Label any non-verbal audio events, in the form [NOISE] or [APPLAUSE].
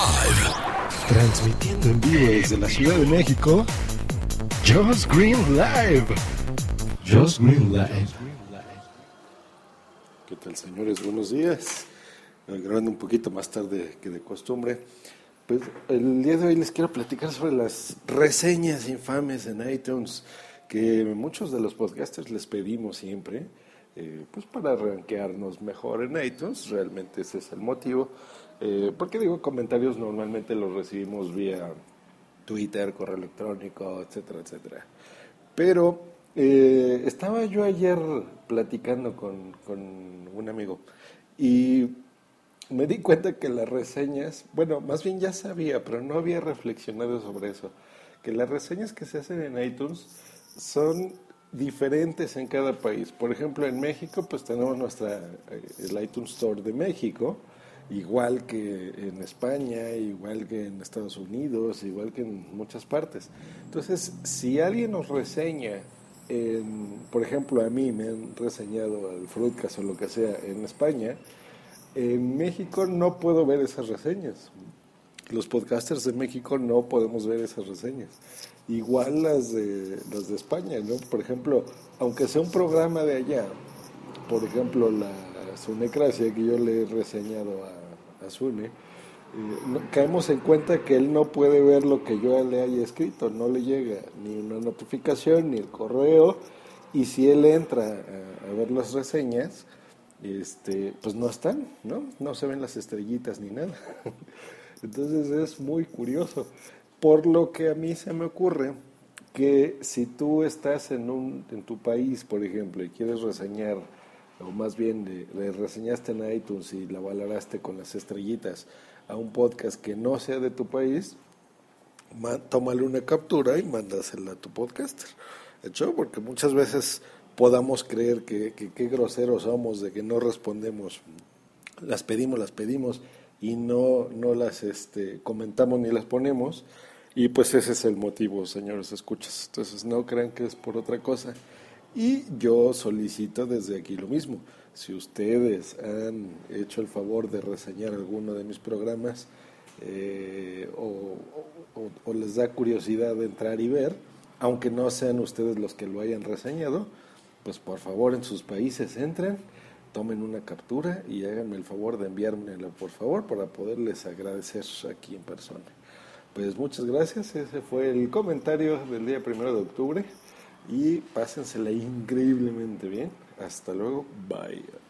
Live. Transmitiendo en vivo desde la Ciudad de México, Just Green Live. Just Green Live. ¿Qué tal, señores? Buenos días. Grabando un poquito más tarde que de costumbre. Pues el día de hoy les quiero platicar sobre las reseñas infames en iTunes que muchos de los podcasters les pedimos siempre, eh, pues para rankearnos mejor en iTunes, realmente ese es el motivo. Eh, porque digo, comentarios normalmente los recibimos vía Twitter, correo electrónico, etcétera, etcétera. Pero eh, estaba yo ayer platicando con, con un amigo y me di cuenta que las reseñas, bueno, más bien ya sabía, pero no había reflexionado sobre eso, que las reseñas que se hacen en iTunes son diferentes en cada país. Por ejemplo, en México, pues tenemos nuestra, eh, el iTunes Store de México, igual que en España, igual que en Estados Unidos, igual que en muchas partes. Entonces, si alguien nos reseña, en, por ejemplo, a mí me han reseñado el Fruitcast o lo que sea en España, en México no puedo ver esas reseñas. Los podcasters de México no podemos ver esas reseñas. Igual las de, las de España, ¿no? Por ejemplo, aunque sea un programa de allá, por ejemplo, la Sunecracia que yo le he reseñado a, Sune, eh, caemos en cuenta que él no puede ver lo que yo le haya escrito, no le llega ni una notificación ni el correo, y si él entra a ver las reseñas, este, pues no están, ¿no? No se ven las estrellitas ni nada. [LAUGHS] Entonces es muy curioso. Por lo que a mí se me ocurre que si tú estás en, un, en tu país, por ejemplo, y quieres reseñar, o más bien le, reseñaste en iTunes y la valoraste con las estrellitas a un podcast que no sea de tu país, tómale una captura y mándasela a tu podcaster. ¿Hecho? Porque muchas veces podamos creer que qué groseros somos de que no respondemos. Las pedimos, las pedimos y no, no las este, comentamos ni las ponemos. Y pues ese es el motivo, señores escuchas. Entonces no crean que es por otra cosa. Y yo solicito desde aquí lo mismo. Si ustedes han hecho el favor de reseñar alguno de mis programas eh, o, o les da curiosidad de entrar y ver, aunque no sean ustedes los que lo hayan reseñado, pues por favor en sus países entren, tomen una captura y háganme el favor de enviármela, por favor, para poderles agradecer aquí en persona. Pues muchas gracias, ese fue el comentario del día primero de octubre y pásensela increíblemente bien. Hasta luego, bye.